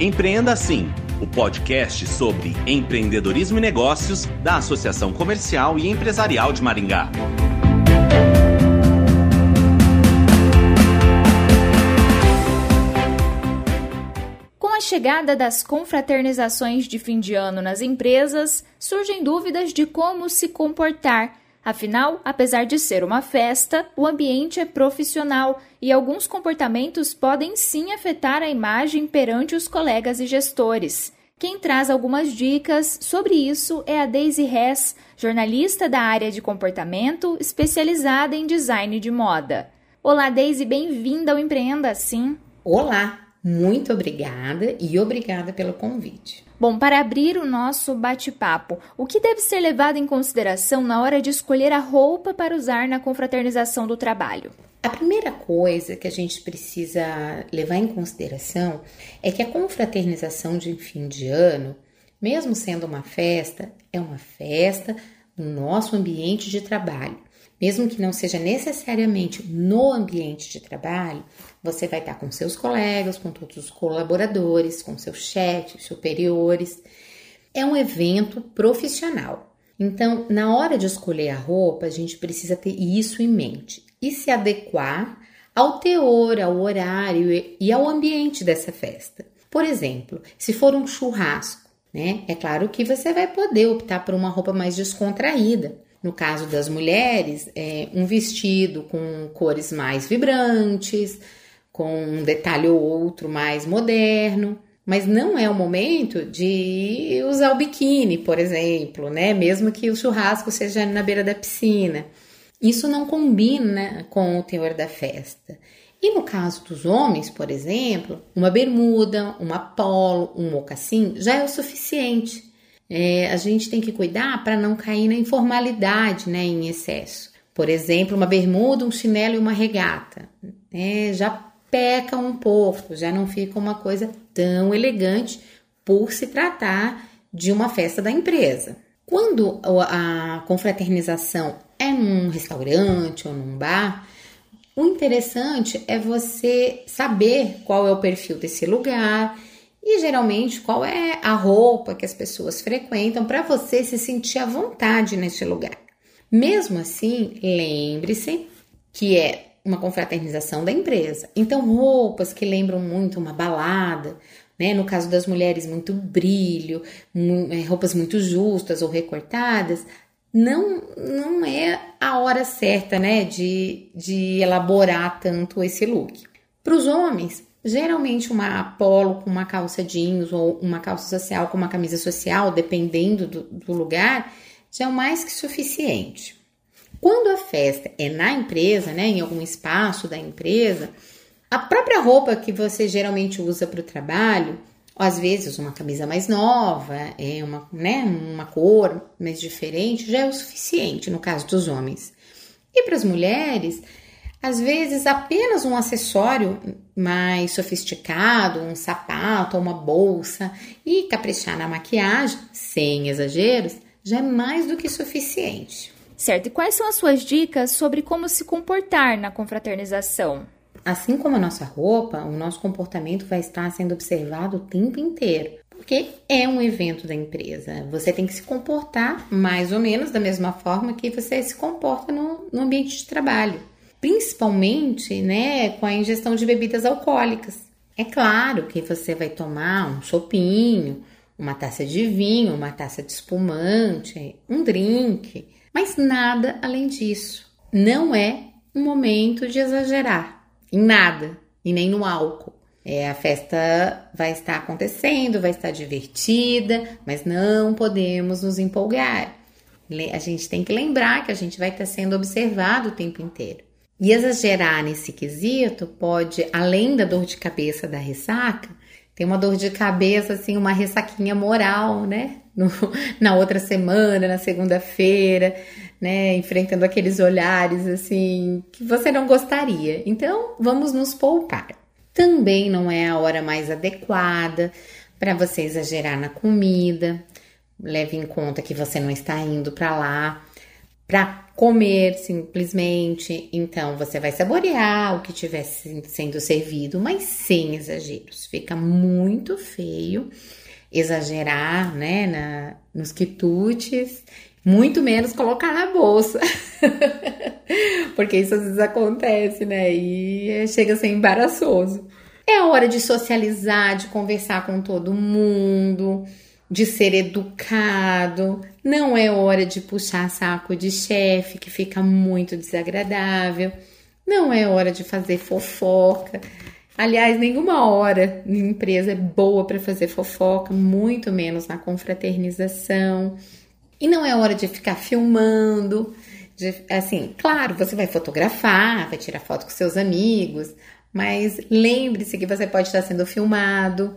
Empreenda Assim, o podcast sobre empreendedorismo e negócios da Associação Comercial e Empresarial de Maringá. Com a chegada das confraternizações de fim de ano nas empresas, surgem dúvidas de como se comportar Afinal, apesar de ser uma festa, o ambiente é profissional e alguns comportamentos podem sim afetar a imagem perante os colegas e gestores. Quem traz algumas dicas sobre isso é a Daisy Hess, jornalista da área de comportamento, especializada em design de moda. Olá, Daisy, bem-vinda ao Empreenda Assim. Olá, muito obrigada e obrigada pelo convite. Bom, para abrir o nosso bate-papo, o que deve ser levado em consideração na hora de escolher a roupa para usar na confraternização do trabalho? A primeira coisa que a gente precisa levar em consideração é que a confraternização de fim de ano, mesmo sendo uma festa, é uma festa no nosso ambiente de trabalho mesmo que não seja necessariamente no ambiente de trabalho, você vai estar com seus colegas, com todos os colaboradores, com seus chefes, superiores. É um evento profissional. Então, na hora de escolher a roupa, a gente precisa ter isso em mente e se adequar ao teor, ao horário e ao ambiente dessa festa. Por exemplo, se for um churrasco, né? É claro que você vai poder optar por uma roupa mais descontraída. No caso das mulheres, é um vestido com cores mais vibrantes, com um detalhe ou outro mais moderno. Mas não é o momento de usar o biquíni, por exemplo, né? Mesmo que o churrasco seja na beira da piscina. Isso não combina com o teor da festa. E no caso dos homens, por exemplo, uma bermuda, uma polo, um mocassim já é o suficiente é, a gente tem que cuidar para não cair na informalidade, né, em excesso. Por exemplo, uma bermuda, um chinelo e uma regata, né, já peca um pouco, já não fica uma coisa tão elegante por se tratar de uma festa da empresa. Quando a confraternização é num restaurante ou num bar, o interessante é você saber qual é o perfil desse lugar e geralmente qual é a roupa que as pessoas frequentam para você se sentir à vontade neste lugar. Mesmo assim, lembre-se que é uma confraternização da empresa. Então, roupas que lembram muito uma balada, né? No caso das mulheres, muito brilho, é, roupas muito justas ou recortadas, não, não é a hora certa, né, de, de elaborar tanto esse look. Para os homens, Geralmente uma polo com uma calça jeans ou uma calça social com uma camisa social, dependendo do, do lugar, já é mais que suficiente. Quando a festa é na empresa, né, em algum espaço da empresa, a própria roupa que você geralmente usa para o trabalho, às vezes uma camisa mais nova, é uma, né, uma cor mais diferente, já é o suficiente no caso dos homens. E para as mulheres, às vezes, apenas um acessório mais sofisticado, um sapato ou uma bolsa e caprichar na maquiagem, sem exageros, já é mais do que suficiente. Certo, e quais são as suas dicas sobre como se comportar na confraternização? Assim como a nossa roupa, o nosso comportamento vai estar sendo observado o tempo inteiro, porque é um evento da empresa. Você tem que se comportar mais ou menos da mesma forma que você se comporta no, no ambiente de trabalho principalmente né, com a ingestão de bebidas alcoólicas. É claro que você vai tomar um chopinho, uma taça de vinho, uma taça de espumante, um drink, mas nada além disso. Não é um momento de exagerar em nada e nem no álcool. É, a festa vai estar acontecendo, vai estar divertida, mas não podemos nos empolgar. A gente tem que lembrar que a gente vai estar sendo observado o tempo inteiro. E exagerar nesse quesito pode, além da dor de cabeça da ressaca, ter uma dor de cabeça, assim, uma ressaquinha moral, né? No, na outra semana, na segunda-feira, né? Enfrentando aqueles olhares, assim, que você não gostaria. Então, vamos nos poupar. Também não é a hora mais adequada para você exagerar na comida. Leve em conta que você não está indo para lá para comer simplesmente. Então você vai saborear o que estiver sendo servido, mas sem exageros. Fica muito feio exagerar, né, na, nos quitutes, muito menos colocar na bolsa. Porque isso às vezes acontece, né? E chega a ser embaraçoso. É hora de socializar, de conversar com todo mundo, de ser educado. Não é hora de puxar saco de chefe, que fica muito desagradável. Não é hora de fazer fofoca. Aliás, nenhuma hora em empresa é boa para fazer fofoca, muito menos na confraternização. E não é hora de ficar filmando. De, assim, claro, você vai fotografar, vai tirar foto com seus amigos, mas lembre-se que você pode estar sendo filmado.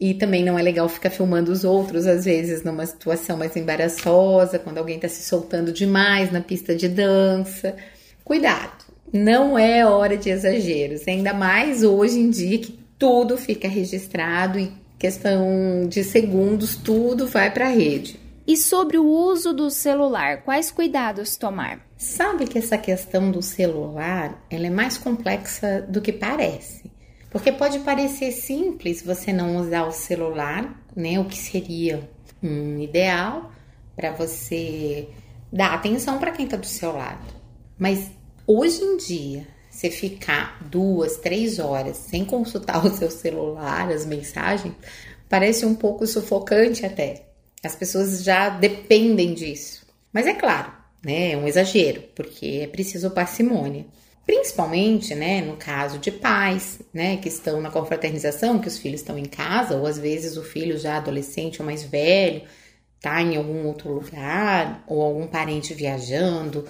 E também não é legal ficar filmando os outros, às vezes, numa situação mais embaraçosa, quando alguém está se soltando demais na pista de dança. Cuidado! Não é hora de exageros, ainda mais hoje em dia que tudo fica registrado e questão de segundos tudo vai para a rede. E sobre o uso do celular, quais cuidados tomar? Sabe que essa questão do celular, ela é mais complexa do que parece. Porque pode parecer simples você não usar o celular, né? O que seria um ideal para você dar atenção para quem está do seu lado. Mas Hoje em dia, você ficar duas, três horas sem consultar o seu celular, as mensagens, parece um pouco sufocante até. As pessoas já dependem disso. Mas é claro, né, é um exagero, porque é preciso parcimônia. Principalmente, né, no caso de pais, né, que estão na confraternização, que os filhos estão em casa, ou às vezes o filho já adolescente ou mais velho, tá em algum outro lugar, ou algum parente viajando,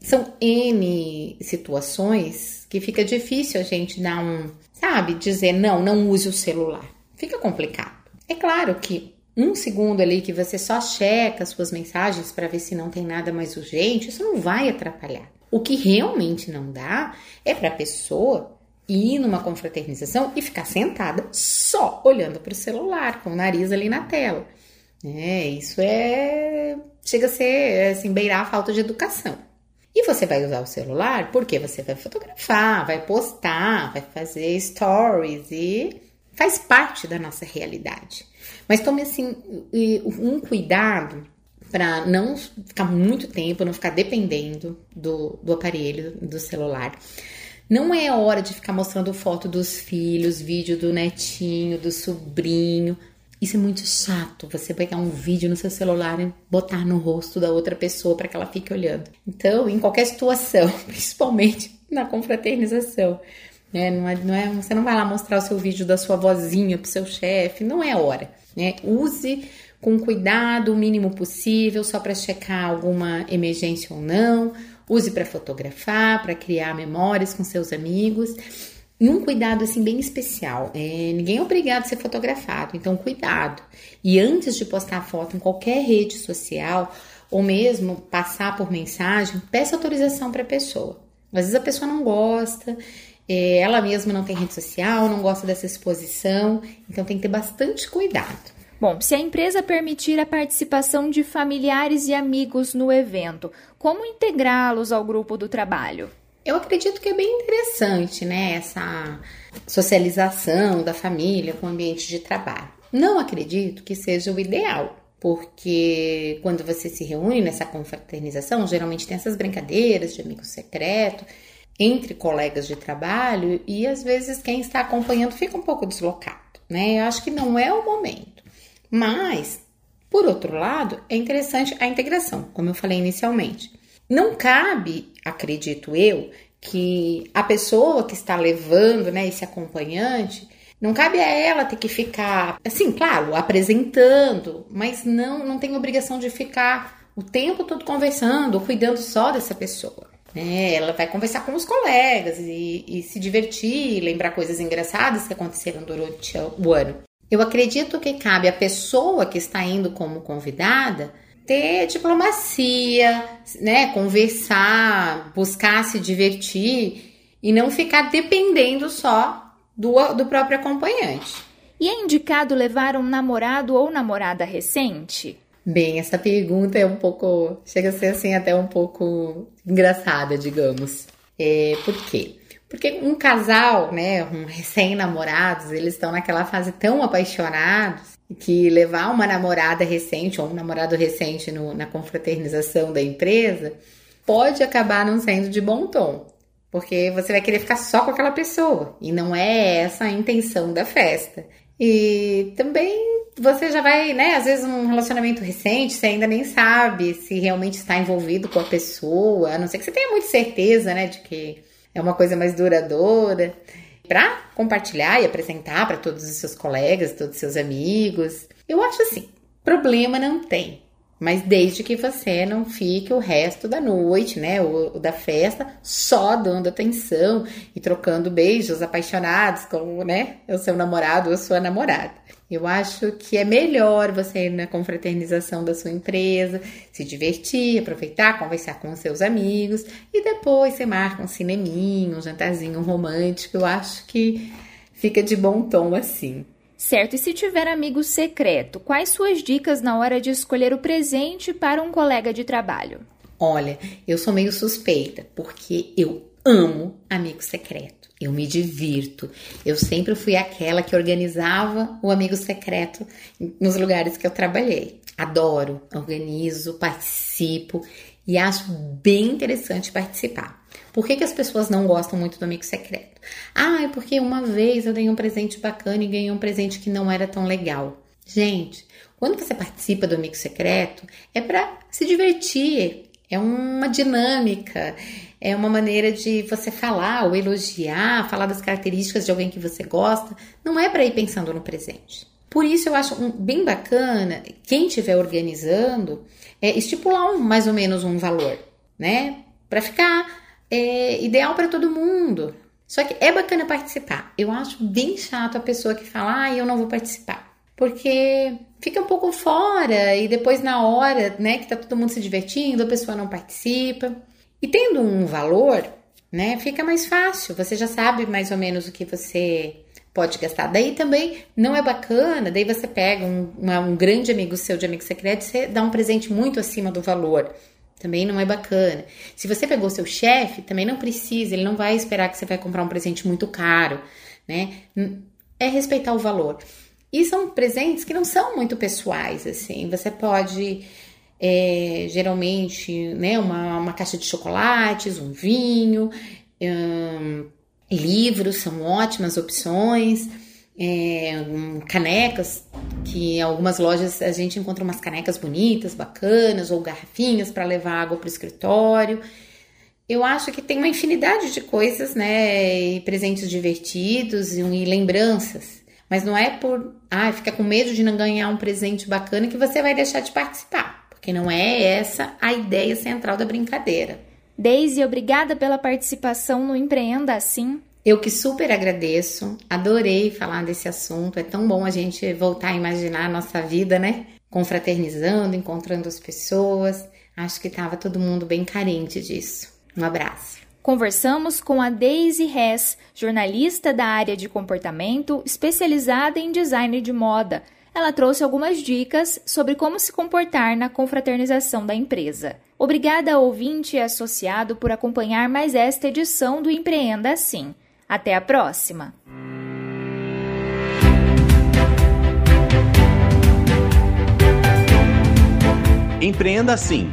são N situações que fica difícil a gente dar um, sabe, dizer não, não use o celular. Fica complicado. É claro que um segundo ali que você só checa as suas mensagens para ver se não tem nada mais urgente, isso não vai atrapalhar. O que realmente não dá é para a pessoa ir numa confraternização e ficar sentada só olhando para o celular, com o nariz ali na tela. É, isso é chega a ser assim beirar a falta de educação. E você vai usar o celular porque você vai fotografar, vai postar, vai fazer stories e faz parte da nossa realidade. Mas tome assim um cuidado para não ficar muito tempo, não ficar dependendo do, do aparelho, do celular. Não é hora de ficar mostrando foto dos filhos, vídeo do netinho, do sobrinho. Isso é muito chato, você pegar um vídeo no seu celular e botar no rosto da outra pessoa para que ela fique olhando. Então, em qualquer situação, principalmente na confraternização, né? Não é, não é, você não vai lá mostrar o seu vídeo da sua vozinha pro seu chefe, não é hora. Né? Use com cuidado o mínimo possível, só para checar alguma emergência ou não. Use para fotografar, para criar memórias com seus amigos e um cuidado assim bem especial. É, ninguém é obrigado a ser fotografado, então cuidado. E antes de postar foto em qualquer rede social ou mesmo passar por mensagem, peça autorização para a pessoa. Às vezes a pessoa não gosta, é, ela mesma não tem rede social, não gosta dessa exposição, então tem que ter bastante cuidado. Bom, se a empresa permitir a participação de familiares e amigos no evento, como integrá-los ao grupo do trabalho? Eu acredito que é bem interessante, né, essa socialização da família com o ambiente de trabalho. Não acredito que seja o ideal, porque quando você se reúne nessa confraternização, geralmente tem essas brincadeiras de amigo secreto entre colegas de trabalho e às vezes quem está acompanhando fica um pouco deslocado, né? Eu acho que não é o momento. Mas, por outro lado, é interessante a integração, como eu falei inicialmente. Não cabe, acredito eu, que a pessoa que está levando, né, esse acompanhante, não cabe a ela ter que ficar, assim, claro, apresentando, mas não, não tem obrigação de ficar o tempo todo conversando, cuidando só dessa pessoa. Né? Ela vai conversar com os colegas e, e se divertir, lembrar coisas engraçadas que aconteceram durante o ano. Eu acredito que cabe à pessoa que está indo como convidada ter diplomacia, né? Conversar, buscar se divertir e não ficar dependendo só do, do próprio acompanhante. E é indicado levar um namorado ou namorada recente? Bem, essa pergunta é um pouco. chega a ser assim até um pouco engraçada, digamos. É, por quê? Porque um casal, né, um recém-namorados, eles estão naquela fase tão apaixonados que levar uma namorada recente ou um namorado recente no, na confraternização da empresa pode acabar não sendo de bom tom. Porque você vai querer ficar só com aquela pessoa. E não é essa a intenção da festa. E também você já vai, né? Às vezes um relacionamento recente, você ainda nem sabe se realmente está envolvido com a pessoa, a não ser que você tenha muita certeza, né, de que é uma coisa mais duradoura. Para compartilhar e apresentar para todos os seus colegas, todos os seus amigos. Eu acho assim, problema não tem. Mas desde que você não fique o resto da noite, né, ou, da festa, só dando atenção e trocando beijos apaixonados com, né, o seu namorado ou sua namorada. Eu acho que é melhor você ir na confraternização da sua empresa, se divertir, aproveitar, conversar com os seus amigos e depois você marca um cineminho, um jantarzinho romântico. Eu acho que fica de bom tom assim. Certo, e se tiver amigo secreto, quais suas dicas na hora de escolher o presente para um colega de trabalho? Olha, eu sou meio suspeita, porque eu amo amigo secreto. Eu me divirto. Eu sempre fui aquela que organizava o amigo secreto nos lugares que eu trabalhei. Adoro, organizo, participo e acho bem interessante participar. Por que, que as pessoas não gostam muito do amigo secreto? Ah, é porque uma vez eu dei um presente bacana e ganhei um presente que não era tão legal. Gente, quando você participa do amigo secreto, é para se divertir, é uma dinâmica, é uma maneira de você falar ou elogiar, falar das características de alguém que você gosta, não é para ir pensando no presente. Por isso eu acho bem bacana quem estiver organizando é estipular um, mais ou menos um valor, né? Para ficar é ideal para todo mundo. Só que é bacana participar. Eu acho bem chato a pessoa que fala, ah, eu não vou participar. Porque fica um pouco fora e depois na hora, né, que tá todo mundo se divertindo, a pessoa não participa. E tendo um valor, né, fica mais fácil. Você já sabe mais ou menos o que você pode gastar. Daí também não é bacana, daí você pega um, uma, um grande amigo seu de amigo secreto e você dá um presente muito acima do valor. Também não é bacana. Se você pegou seu chefe, também não precisa, ele não vai esperar que você vai comprar um presente muito caro, né? É respeitar o valor. E são presentes que não são muito pessoais, assim. Você pode, é, geralmente, né, uma, uma caixa de chocolates, um vinho, hum, livros são ótimas opções é, um, canecas, que em algumas lojas a gente encontra umas canecas bonitas, bacanas, ou garrafinhas para levar água para o escritório. Eu acho que tem uma infinidade de coisas, né? E presentes divertidos e, e lembranças. Mas não é por, ah, fica com medo de não ganhar um presente bacana que você vai deixar de participar, porque não é essa a ideia central da brincadeira. Daisy, obrigada pela participação no Empreenda Assim. Eu que super agradeço, adorei falar desse assunto. É tão bom a gente voltar a imaginar a nossa vida, né? Confraternizando, encontrando as pessoas. Acho que estava todo mundo bem carente disso. Um abraço. Conversamos com a Daisy Hess, jornalista da área de comportamento, especializada em design de moda. Ela trouxe algumas dicas sobre como se comportar na confraternização da empresa. Obrigada, ouvinte e associado, por acompanhar mais esta edição do Empreenda Assim. Até a próxima! Empreenda Assim,